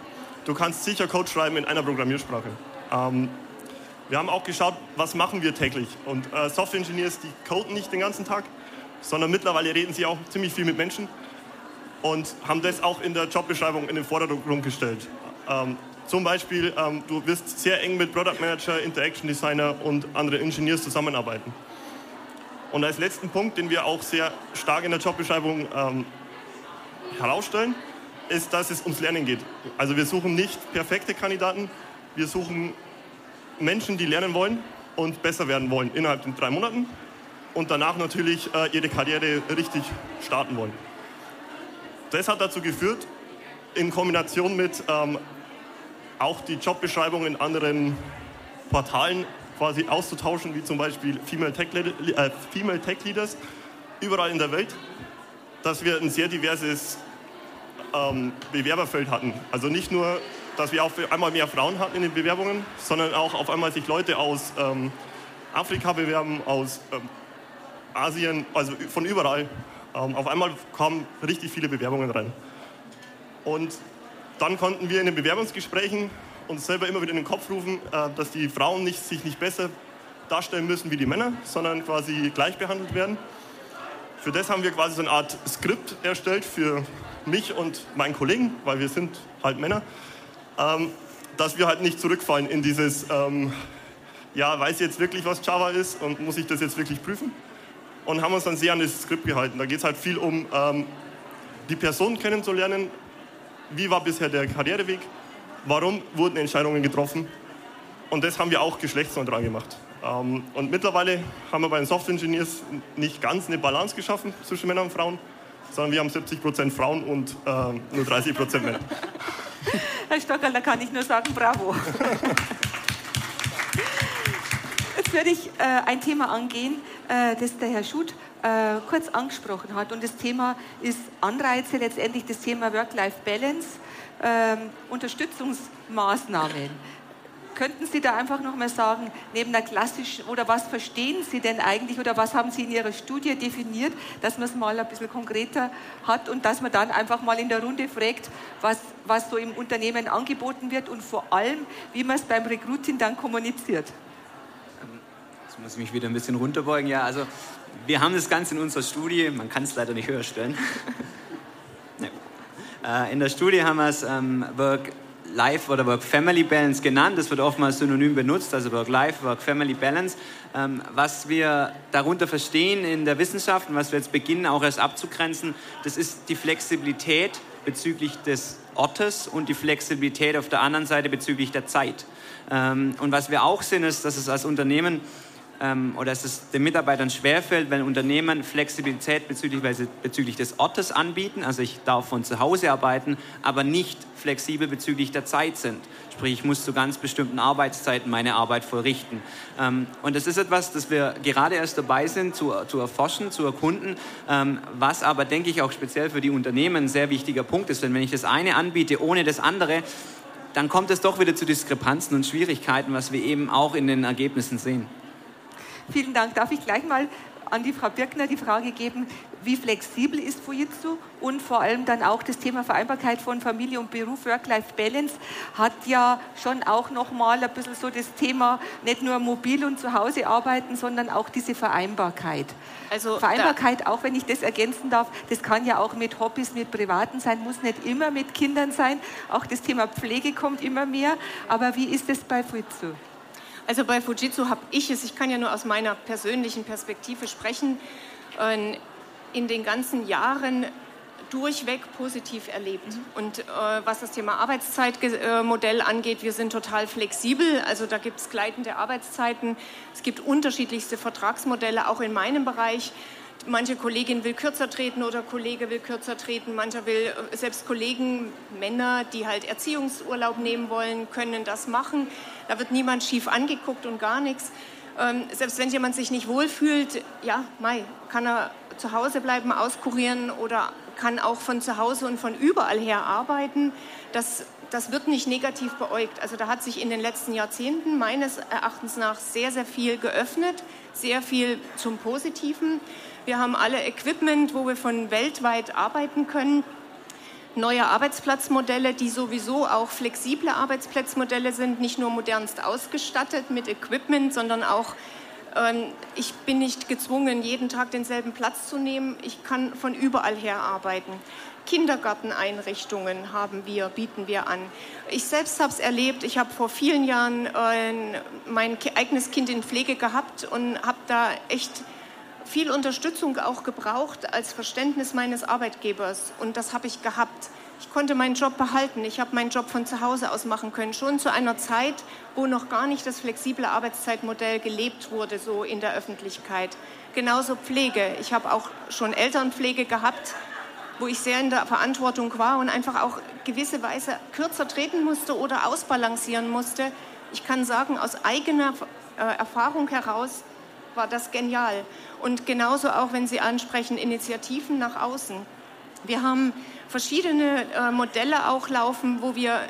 du kannst sicher Code schreiben in einer Programmiersprache. Ähm, wir haben auch geschaut, was machen wir täglich. Und äh, Software Engineers, die coden nicht den ganzen Tag, sondern mittlerweile reden sie auch ziemlich viel mit Menschen und haben das auch in der Jobbeschreibung in den Vordergrund gestellt. Ähm, zum Beispiel, ähm, du wirst sehr eng mit Product Manager, Interaction Designer und anderen Engineers zusammenarbeiten. Und als letzten Punkt, den wir auch sehr stark in der Jobbeschreibung ähm, herausstellen, ist, dass es ums Lernen geht. Also wir suchen nicht perfekte Kandidaten, wir suchen Menschen, die lernen wollen und besser werden wollen innerhalb von drei Monaten und danach natürlich äh, ihre Karriere richtig starten wollen. Das hat dazu geführt, in Kombination mit ähm, auch die Jobbeschreibung in anderen Portalen quasi auszutauschen, wie zum Beispiel Female Tech, äh, Female Tech Leaders überall in der Welt, dass wir ein sehr diverses ähm, Bewerberfeld hatten. Also nicht nur, dass wir auf einmal mehr Frauen hatten in den Bewerbungen, sondern auch auf einmal sich Leute aus ähm, Afrika bewerben, aus ähm, Asien, also von überall. Ähm, auf einmal kamen richtig viele Bewerbungen rein. Und dann konnten wir in den Bewerbungsgesprächen uns selber immer wieder in den Kopf rufen, äh, dass die Frauen nicht, sich nicht besser darstellen müssen wie die Männer, sondern quasi gleich behandelt werden. Für das haben wir quasi so eine Art Skript erstellt für mich und meinen Kollegen, weil wir sind halt Männer, ähm, dass wir halt nicht zurückfallen in dieses, ähm, ja, weiß ich jetzt wirklich, was Java ist und muss ich das jetzt wirklich prüfen? Und haben uns dann sehr an das Skript gehalten. Da geht es halt viel um ähm, die Person kennenzulernen, wie war bisher der Karriereweg, warum wurden Entscheidungen getroffen. Und das haben wir auch geschlechtsneutral gemacht. Ähm, und mittlerweile haben wir bei den Software Engineers nicht ganz eine Balance geschaffen zwischen Männern und Frauen, sondern wir haben 70% Frauen und äh, nur 30% Männer. Herr Stockerl, da kann ich nur sagen, bravo. Jetzt werde ich äh, ein Thema angehen, äh, das der Herr Schuth äh, kurz angesprochen hat. Und das Thema ist Anreize, letztendlich das Thema Work-Life-Balance, ähm, Unterstützungsmaßnahmen. Könnten Sie da einfach noch mal sagen, neben der klassischen, oder was verstehen Sie denn eigentlich, oder was haben Sie in Ihrer Studie definiert, dass man es mal ein bisschen konkreter hat und dass man dann einfach mal in der Runde fragt, was, was so im Unternehmen angeboten wird und vor allem, wie man es beim Recruiting dann kommuniziert? Jetzt muss ich mich wieder ein bisschen runterbeugen. Ja, also wir haben das Ganze in unserer Studie, man kann es leider nicht höher stellen. Äh, in der Studie haben wir es ähm, Work-Life oder Work-Family-Balance genannt. Das wird oftmals synonym benutzt, also Work-Life, Work-Family-Balance. Ähm, was wir darunter verstehen in der Wissenschaft und was wir jetzt beginnen auch erst abzugrenzen, das ist die Flexibilität bezüglich des Ortes und die Flexibilität auf der anderen Seite bezüglich der Zeit. Ähm, und was wir auch sehen, ist, dass es als Unternehmen ähm, oder dass es den Mitarbeitern schwerfällt, wenn Unternehmen Flexibilität bezüglich, bezüglich des Ortes anbieten. Also ich darf von zu Hause arbeiten, aber nicht flexibel bezüglich der Zeit sind. Sprich, ich muss zu ganz bestimmten Arbeitszeiten meine Arbeit vollrichten. Ähm, und das ist etwas, das wir gerade erst dabei sind zu, zu erforschen, zu erkunden, ähm, was aber, denke ich, auch speziell für die Unternehmen ein sehr wichtiger Punkt ist. Denn wenn ich das eine anbiete ohne das andere, dann kommt es doch wieder zu Diskrepanzen und Schwierigkeiten, was wir eben auch in den Ergebnissen sehen. Vielen Dank. Darf ich gleich mal an die Frau Birkner die Frage geben, wie flexibel ist Fujitsu und vor allem dann auch das Thema Vereinbarkeit von Familie und Beruf, Work-Life-Balance hat ja schon auch nochmal ein bisschen so das Thema nicht nur mobil und zu Hause arbeiten, sondern auch diese Vereinbarkeit. Also Vereinbarkeit, auch wenn ich das ergänzen darf, das kann ja auch mit Hobbys, mit Privaten sein, muss nicht immer mit Kindern sein. Auch das Thema Pflege kommt immer mehr. Aber wie ist es bei Fujitsu? Also bei Fujitsu habe ich es, ich kann ja nur aus meiner persönlichen Perspektive sprechen, ähm, in den ganzen Jahren durchweg positiv erlebt. Mhm. Und äh, was das Thema Arbeitszeitmodell angeht, wir sind total flexibel. Also da gibt es gleitende Arbeitszeiten. Es gibt unterschiedlichste Vertragsmodelle, auch in meinem Bereich manche Kollegin will kürzer treten oder Kollege will kürzer treten, mancher will, äh, selbst Kollegen, Männer, die halt Erziehungsurlaub nehmen wollen, können das machen. Da wird niemand schief angeguckt und gar nichts. Ähm, selbst wenn jemand sich nicht wohlfühlt, ja, Mai, kann er zu Hause bleiben, auskurieren oder kann auch von zu Hause und von überall her arbeiten. Das, das wird nicht negativ beäugt. Also da hat sich in den letzten Jahrzehnten meines Erachtens nach sehr, sehr viel geöffnet, sehr viel zum Positiven. Wir haben alle Equipment, wo wir von weltweit arbeiten können. Neue Arbeitsplatzmodelle, die sowieso auch flexible Arbeitsplatzmodelle sind, nicht nur modernst ausgestattet mit Equipment, sondern auch ähm, ich bin nicht gezwungen, jeden Tag denselben Platz zu nehmen. Ich kann von überall her arbeiten. Kindergarteneinrichtungen haben wir, bieten wir an. Ich selbst habe es erlebt. Ich habe vor vielen Jahren äh, mein eigenes Kind in Pflege gehabt und habe da echt viel Unterstützung auch gebraucht als Verständnis meines Arbeitgebers. Und das habe ich gehabt. Ich konnte meinen Job behalten. Ich habe meinen Job von zu Hause aus machen können. Schon zu einer Zeit, wo noch gar nicht das flexible Arbeitszeitmodell gelebt wurde, so in der Öffentlichkeit. Genauso Pflege. Ich habe auch schon Elternpflege gehabt wo ich sehr in der Verantwortung war und einfach auch gewisse Weise kürzer treten musste oder ausbalancieren musste. Ich kann sagen, aus eigener äh, Erfahrung heraus war das genial. Und genauso auch, wenn Sie ansprechen, Initiativen nach außen. Wir haben verschiedene äh, Modelle auch laufen, wo wir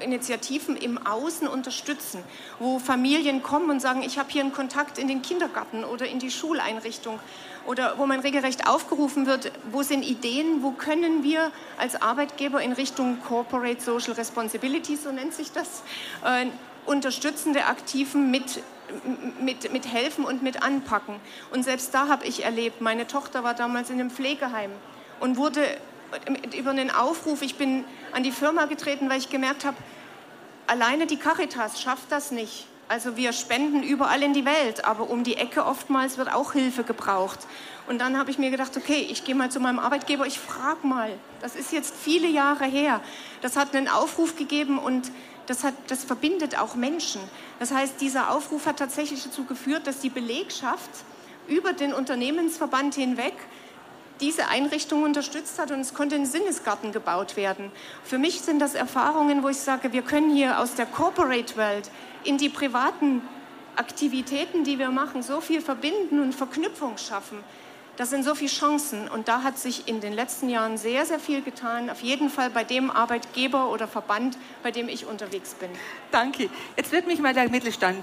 Initiativen im Außen unterstützen, wo Familien kommen und sagen, ich habe hier einen Kontakt in den Kindergarten oder in die Schuleinrichtung oder wo man regelrecht aufgerufen wird, wo sind Ideen, wo können wir als Arbeitgeber in Richtung Corporate Social Responsibility, so nennt sich das, äh, unterstützende Aktiven mit, mit, mit helfen und mit anpacken. Und selbst da habe ich erlebt, meine Tochter war damals in einem Pflegeheim und wurde über einen Aufruf, ich bin an die Firma getreten, weil ich gemerkt habe, alleine die Caritas schafft das nicht. Also wir spenden überall in die Welt, aber um die Ecke oftmals wird auch Hilfe gebraucht. Und dann habe ich mir gedacht, okay, ich gehe mal zu meinem Arbeitgeber, ich frage mal. Das ist jetzt viele Jahre her. Das hat einen Aufruf gegeben und das, hat, das verbindet auch Menschen. Das heißt, dieser Aufruf hat tatsächlich dazu geführt, dass die Belegschaft über den Unternehmensverband hinweg diese Einrichtung unterstützt hat und es konnte ein Sinnesgarten gebaut werden. Für mich sind das Erfahrungen, wo ich sage, wir können hier aus der Corporate-Welt in die privaten Aktivitäten, die wir machen, so viel verbinden und Verknüpfung schaffen. Das sind so viele Chancen und da hat sich in den letzten Jahren sehr, sehr viel getan. Auf jeden Fall bei dem Arbeitgeber oder Verband, bei dem ich unterwegs bin. Danke. Jetzt würde mich mal der Mittelstand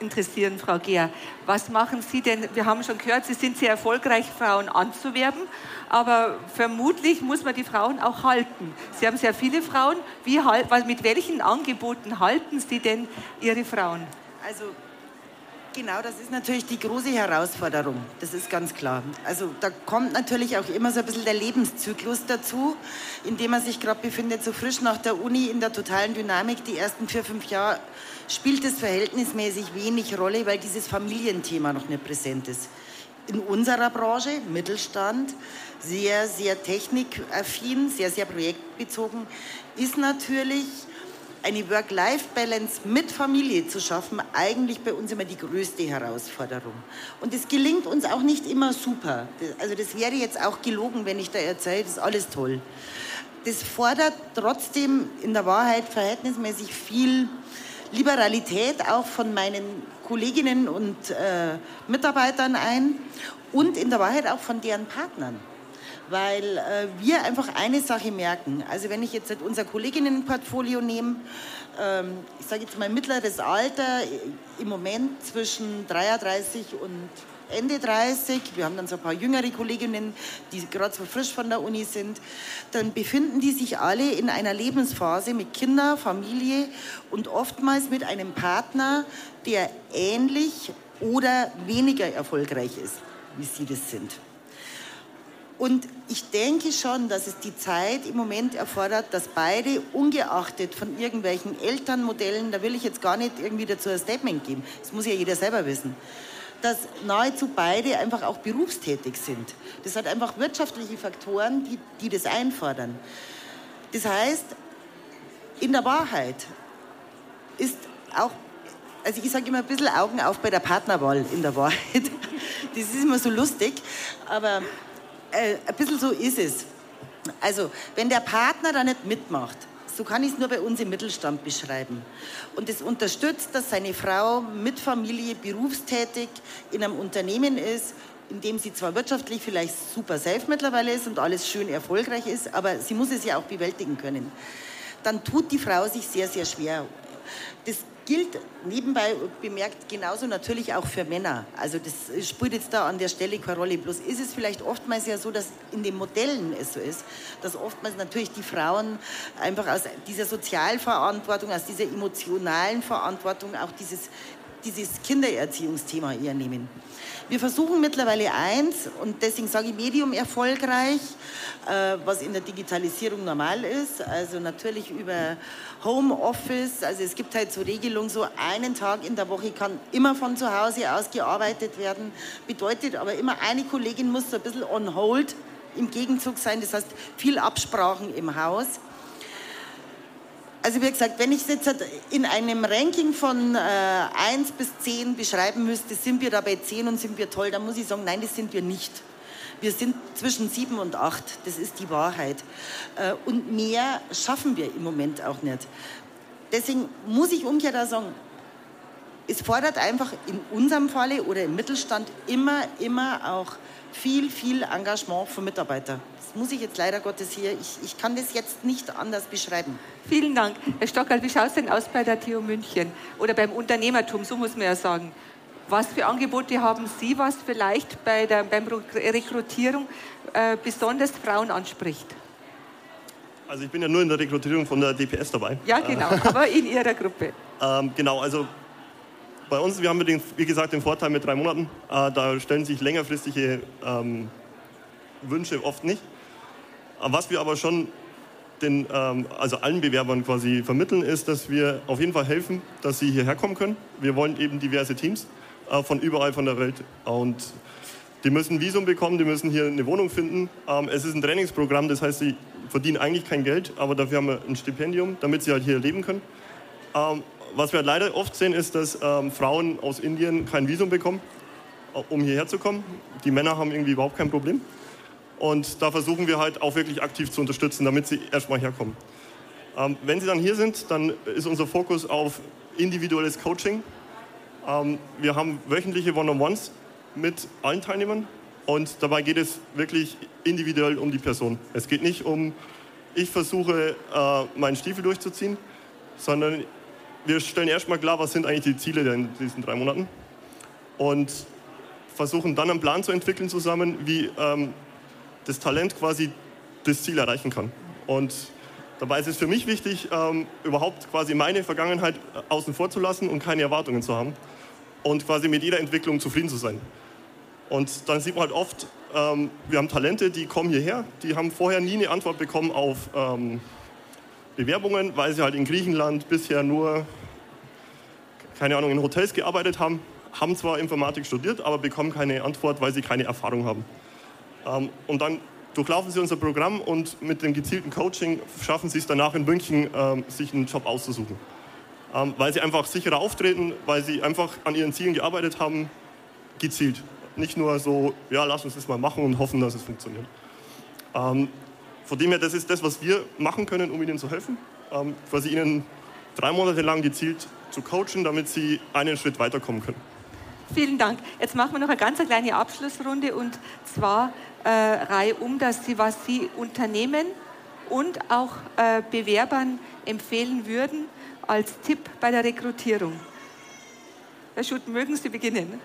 interessieren, Frau Gehr. Was machen Sie denn? Wir haben schon gehört, Sie sind sehr erfolgreich, Frauen anzuwerben, aber vermutlich muss man die Frauen auch halten. Sie haben sehr viele Frauen. Wie, mit welchen Angeboten halten Sie denn Ihre Frauen? Also Genau, das ist natürlich die große Herausforderung. Das ist ganz klar. Also da kommt natürlich auch immer so ein bisschen der Lebenszyklus dazu, in dem man sich gerade befindet, so frisch nach der Uni in der totalen Dynamik. Die ersten vier, fünf Jahre spielt es verhältnismäßig wenig Rolle, weil dieses Familienthema noch nicht präsent ist. In unserer Branche, Mittelstand, sehr, sehr technikaffin, sehr, sehr projektbezogen, ist natürlich eine Work-Life-Balance mit Familie zu schaffen, eigentlich bei uns immer die größte Herausforderung. Und es gelingt uns auch nicht immer super. Also das wäre jetzt auch gelogen, wenn ich da erzähle, das ist alles toll. Das fordert trotzdem in der Wahrheit verhältnismäßig viel Liberalität auch von meinen Kolleginnen und äh, Mitarbeitern ein und in der Wahrheit auch von deren Partnern weil äh, wir einfach eine Sache merken. Also wenn ich jetzt unser Kolleginnenportfolio nehme, ähm, ich sage jetzt mal mittleres Alter, im Moment zwischen 33 und Ende 30, wir haben dann so ein paar jüngere Kolleginnen, die gerade so frisch von der Uni sind, dann befinden die sich alle in einer Lebensphase mit Kinder, Familie und oftmals mit einem Partner, der ähnlich oder weniger erfolgreich ist, wie sie das sind. Und ich denke schon, dass es die Zeit im Moment erfordert, dass beide, ungeachtet von irgendwelchen Elternmodellen, da will ich jetzt gar nicht irgendwie dazu ein Statement geben, das muss ja jeder selber wissen, dass nahezu beide einfach auch berufstätig sind. Das hat einfach wirtschaftliche Faktoren, die, die das einfordern. Das heißt, in der Wahrheit ist auch, also ich sage immer ein bisschen Augen auf bei der Partnerwahl in der Wahrheit. Das ist immer so lustig, aber äh, ein bisschen so ist es. Also, wenn der Partner da nicht mitmacht, so kann ich es nur bei uns im Mittelstand beschreiben. Und es unterstützt, dass seine Frau mit Familie berufstätig in einem Unternehmen ist, in dem sie zwar wirtschaftlich vielleicht super safe mittlerweile ist und alles schön erfolgreich ist, aber sie muss es ja auch bewältigen können. Dann tut die Frau sich sehr, sehr schwer. Das gilt nebenbei bemerkt genauso natürlich auch für Männer. Also das spielt jetzt da an der Stelle keine Rolle. Bloß ist es vielleicht oftmals ja so, dass in den Modellen es so ist, dass oftmals natürlich die Frauen einfach aus dieser Sozialverantwortung, aus dieser emotionalen Verantwortung auch dieses dieses Kindererziehungsthema eher nehmen. Wir versuchen mittlerweile eins, und deswegen sage ich Medium erfolgreich, äh, was in der Digitalisierung normal ist, also natürlich über Homeoffice, also es gibt halt so Regelungen, so einen Tag in der Woche kann immer von zu Hause aus gearbeitet werden, bedeutet aber immer, eine Kollegin muss so ein bisschen on hold im Gegenzug sein, das heißt viel Absprachen im Haus. Also wie gesagt, wenn ich es jetzt in einem Ranking von äh, 1 bis 10 beschreiben müsste, sind wir da bei 10 und sind wir toll, dann muss ich sagen, nein, das sind wir nicht. Wir sind zwischen 7 und 8, das ist die Wahrheit. Äh, und mehr schaffen wir im Moment auch nicht. Deswegen muss ich umgekehrt auch sagen, es fordert einfach in unserem Falle oder im Mittelstand immer, immer auch viel, viel Engagement von Mitarbeitern muss ich jetzt leider Gottes hier, ich, ich kann das jetzt nicht anders beschreiben. Vielen Dank. Herr Stockerl, wie schaut es denn aus bei der TU München oder beim Unternehmertum, so muss man ja sagen. Was für Angebote haben Sie, was vielleicht bei der beim Rekrutierung äh, besonders Frauen anspricht? Also ich bin ja nur in der Rekrutierung von der DPS dabei. Ja, genau, aber in Ihrer Gruppe. Ähm, genau, also bei uns, wir haben den, wie gesagt den Vorteil mit drei Monaten. Äh, da stellen sich längerfristige ähm, Wünsche oft nicht. Was wir aber schon den, ähm, also allen Bewerbern quasi vermitteln, ist, dass wir auf jeden Fall helfen, dass sie hierher kommen können. Wir wollen eben diverse Teams äh, von überall von der Welt und die müssen ein Visum bekommen, die müssen hier eine Wohnung finden. Ähm, es ist ein Trainingsprogramm, das heißt, sie verdienen eigentlich kein Geld, aber dafür haben wir ein Stipendium, damit sie halt hier leben können. Ähm, was wir halt leider oft sehen, ist, dass Frauen aus Indien kein Visum bekommen, äh, um hierher zu kommen. Die Männer haben irgendwie überhaupt kein Problem. Und da versuchen wir halt auch wirklich aktiv zu unterstützen, damit sie erstmal herkommen. Ähm, wenn sie dann hier sind, dann ist unser Fokus auf individuelles Coaching. Ähm, wir haben wöchentliche One-on-Ones mit allen Teilnehmern und dabei geht es wirklich individuell um die Person. Es geht nicht um, ich versuche äh, meinen Stiefel durchzuziehen, sondern wir stellen erstmal klar, was sind eigentlich die Ziele in diesen drei Monaten und versuchen dann einen Plan zu entwickeln zusammen, wie ähm, das Talent quasi das Ziel erreichen kann. Und dabei ist es für mich wichtig, ähm, überhaupt quasi meine Vergangenheit äh, außen vor zu lassen und keine Erwartungen zu haben und quasi mit jeder Entwicklung zufrieden zu sein. Und dann sieht man halt oft, ähm, wir haben Talente, die kommen hierher, die haben vorher nie eine Antwort bekommen auf ähm, Bewerbungen, weil sie halt in Griechenland bisher nur, keine Ahnung, in Hotels gearbeitet haben, haben zwar Informatik studiert, aber bekommen keine Antwort, weil sie keine Erfahrung haben. Ähm, und dann durchlaufen sie unser Programm und mit dem gezielten Coaching schaffen sie es danach in München, ähm, sich einen Job auszusuchen. Ähm, weil sie einfach sicherer auftreten, weil sie einfach an ihren Zielen gearbeitet haben, gezielt. Nicht nur so, ja, lass uns das mal machen und hoffen, dass es funktioniert. von dem her, das ist das, was wir machen können, um ihnen zu helfen. quasi ihnen drei Monate lang gezielt zu coachen, damit sie einen Schritt weiterkommen können. Vielen Dank. Jetzt machen wir noch eine ganz kleine Abschlussrunde und zwar Reihe um, dass Sie, was Sie Unternehmen und auch äh, Bewerbern empfehlen würden als Tipp bei der Rekrutierung. Herr Schutt, mögen Sie beginnen?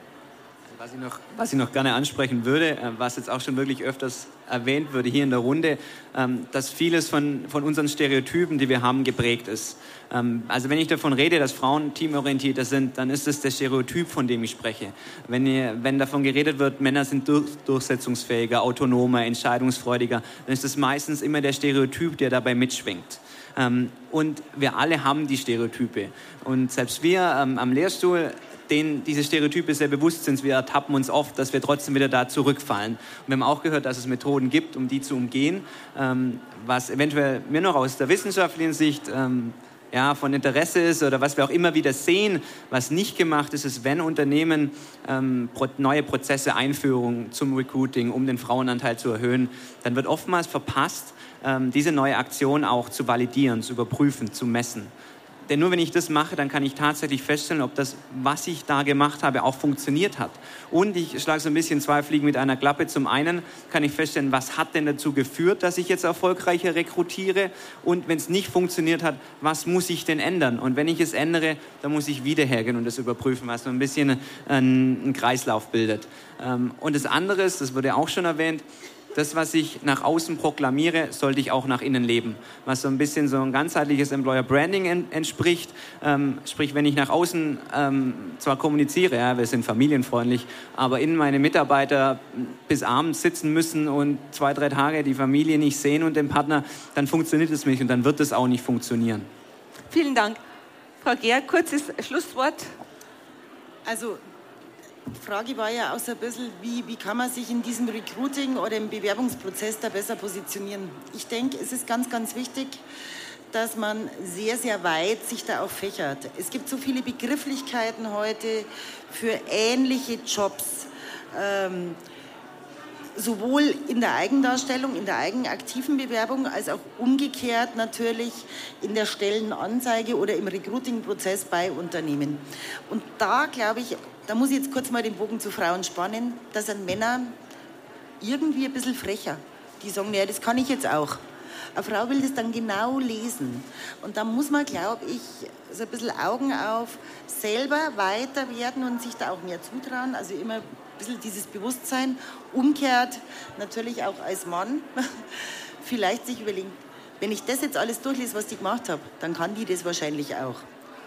Was ich, noch, was ich noch gerne ansprechen würde, äh, was jetzt auch schon wirklich öfters erwähnt wurde hier in der Runde, ähm, dass vieles von, von unseren Stereotypen, die wir haben, geprägt ist. Ähm, also wenn ich davon rede, dass Frauen teamorientierter sind, dann ist das der Stereotyp, von dem ich spreche. Wenn, ihr, wenn davon geredet wird, Männer sind durch, durchsetzungsfähiger, autonomer, entscheidungsfreudiger, dann ist das meistens immer der Stereotyp, der dabei mitschwingt. Ähm, und wir alle haben die Stereotype. Und selbst wir am Lehrstuhl denen diese Stereotype sehr bewusst sind. Wir ertappen uns oft, dass wir trotzdem wieder da zurückfallen. Und wir haben auch gehört, dass es Methoden gibt, um die zu umgehen, ähm, was eventuell mir noch aus der wissenschaftlichen Sicht ähm, ja, von Interesse ist oder was wir auch immer wieder sehen, was nicht gemacht ist, ist, wenn Unternehmen ähm, neue Prozesse einführen zum Recruiting, um den Frauenanteil zu erhöhen, dann wird oftmals verpasst, ähm, diese neue Aktion auch zu validieren, zu überprüfen, zu messen denn nur wenn ich das mache, dann kann ich tatsächlich feststellen, ob das, was ich da gemacht habe, auch funktioniert hat. Und ich schlage so ein bisschen zwei Fliegen mit einer Klappe. Zum einen kann ich feststellen, was hat denn dazu geführt, dass ich jetzt erfolgreicher rekrutiere? Und wenn es nicht funktioniert hat, was muss ich denn ändern? Und wenn ich es ändere, dann muss ich wieder hergehen und das überprüfen, was so ein bisschen einen Kreislauf bildet. Ähm, und das andere ist, das wurde auch schon erwähnt, das, was ich nach außen proklamiere, sollte ich auch nach innen leben. Was so ein bisschen so ein ganzheitliches Employer Branding en entspricht. Ähm, sprich, wenn ich nach außen ähm, zwar kommuniziere, ja, wir sind familienfreundlich, aber innen meine Mitarbeiter bis abends sitzen müssen und zwei, drei Tage die Familie nicht sehen und den Partner, dann funktioniert es nicht und dann wird es auch nicht funktionieren. Vielen Dank. Frau Gehr, kurzes Schlusswort. Also die Frage war ja auch so ein bisschen, wie, wie kann man sich in diesem Recruiting oder im Bewerbungsprozess da besser positionieren. Ich denke, es ist ganz, ganz wichtig, dass man sehr, sehr weit sich da auch fächert. Es gibt so viele Begrifflichkeiten heute für ähnliche Jobs. Ähm, sowohl in der Eigendarstellung, in der eigenaktiven Bewerbung, als auch umgekehrt natürlich in der Stellenanzeige oder im Recruiting-Prozess bei Unternehmen. Und da glaube ich, da muss ich jetzt kurz mal den Bogen zu Frauen spannen, da sind Männer irgendwie ein bisschen frecher. Die sagen, ja, das kann ich jetzt auch. Eine Frau will das dann genau lesen. Und da muss man, glaube ich, so ein bisschen Augen auf, selber weiter werden und sich da auch mehr zutrauen. Also immer ein bisschen dieses Bewusstsein. Umkehrt natürlich auch als Mann vielleicht sich überlegen, wenn ich das jetzt alles durchlese, was die gemacht habe, dann kann die das wahrscheinlich auch.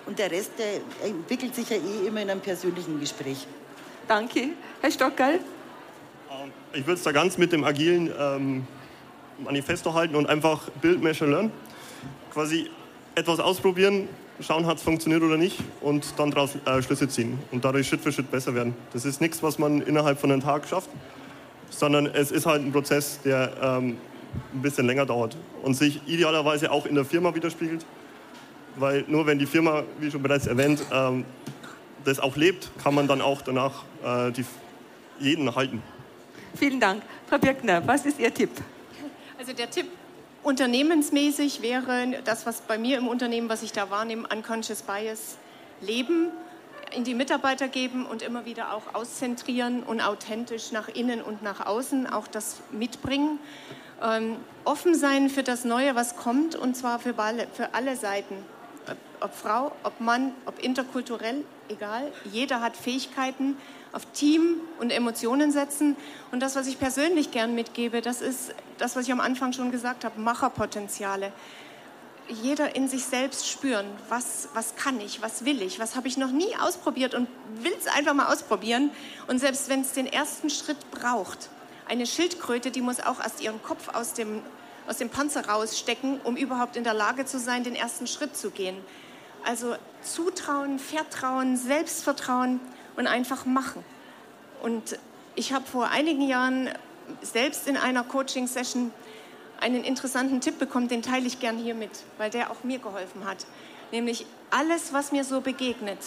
Und der Rest, der entwickelt sich ja eh immer in einem persönlichen Gespräch. Danke. Herr Stockerl? Ähm, ich würde es da ganz mit dem agilen ähm, Manifesto halten und einfach Build, Measure, Learn. Quasi etwas ausprobieren, schauen, hat es funktioniert oder nicht und dann daraus äh, Schlüsse ziehen und dadurch Schritt für Schritt besser werden. Das ist nichts, was man innerhalb von einem Tag schafft, sondern es ist halt ein Prozess, der ähm, ein bisschen länger dauert und sich idealerweise auch in der Firma widerspiegelt weil nur wenn die Firma, wie schon bereits erwähnt, ähm, das auch lebt, kann man dann auch danach äh, die, jeden halten. Vielen Dank. Frau Birkner, was ist Ihr Tipp? Also der Tipp unternehmensmäßig wäre das, was bei mir im Unternehmen, was ich da wahrnehme, Unconscious Bias leben, in die Mitarbeiter geben und immer wieder auch auszentrieren und authentisch nach innen und nach außen auch das mitbringen. Ähm, offen sein für das Neue, was kommt und zwar für alle, für alle Seiten ob Frau, ob Mann, ob interkulturell, egal. Jeder hat Fähigkeiten, auf Team und Emotionen setzen. Und das, was ich persönlich gern mitgebe, das ist das, was ich am Anfang schon gesagt habe, Macherpotenziale. Jeder in sich selbst spüren, was, was kann ich, was will ich, was habe ich noch nie ausprobiert und will es einfach mal ausprobieren. Und selbst wenn es den ersten Schritt braucht, eine Schildkröte, die muss auch erst ihren Kopf aus dem, aus dem Panzer rausstecken, um überhaupt in der Lage zu sein, den ersten Schritt zu gehen. Also Zutrauen, Vertrauen, Selbstvertrauen und einfach machen. Und ich habe vor einigen Jahren selbst in einer Coaching-Session einen interessanten Tipp bekommen, den teile ich gern hier mit, weil der auch mir geholfen hat. Nämlich alles, was mir so begegnet,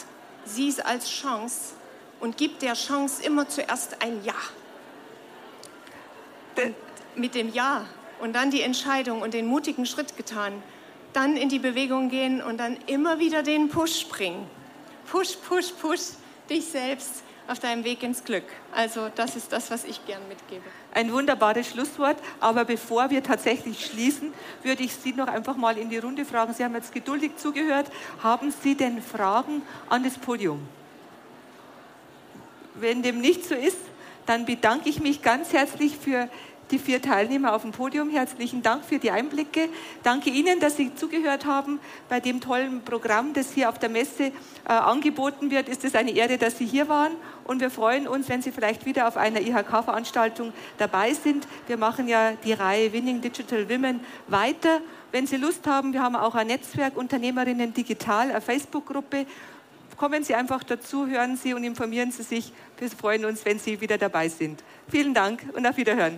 sieh es als Chance und gib der Chance immer zuerst ein Ja. Und mit dem Ja und dann die Entscheidung und den mutigen Schritt getan, dann in die Bewegung gehen und dann immer wieder den Push bringen. Push, push, push dich selbst auf deinem Weg ins Glück. Also das ist das, was ich gern mitgebe. Ein wunderbares Schlusswort. Aber bevor wir tatsächlich schließen, würde ich Sie noch einfach mal in die Runde fragen. Sie haben jetzt geduldig zugehört. Haben Sie denn Fragen an das Podium? Wenn dem nicht so ist, dann bedanke ich mich ganz herzlich für die vier Teilnehmer auf dem Podium. Herzlichen Dank für die Einblicke. Danke Ihnen, dass Sie zugehört haben bei dem tollen Programm, das hier auf der Messe äh, angeboten wird. Ist es eine Ehre, dass Sie hier waren und wir freuen uns, wenn Sie vielleicht wieder auf einer IHK-Veranstaltung dabei sind. Wir machen ja die Reihe Winning Digital Women weiter. Wenn Sie Lust haben, wir haben auch ein Netzwerk Unternehmerinnen Digital, eine Facebook-Gruppe. Kommen Sie einfach dazu, hören Sie und informieren Sie sich. Wir freuen uns, wenn Sie wieder dabei sind. Vielen Dank und auf Wiederhören.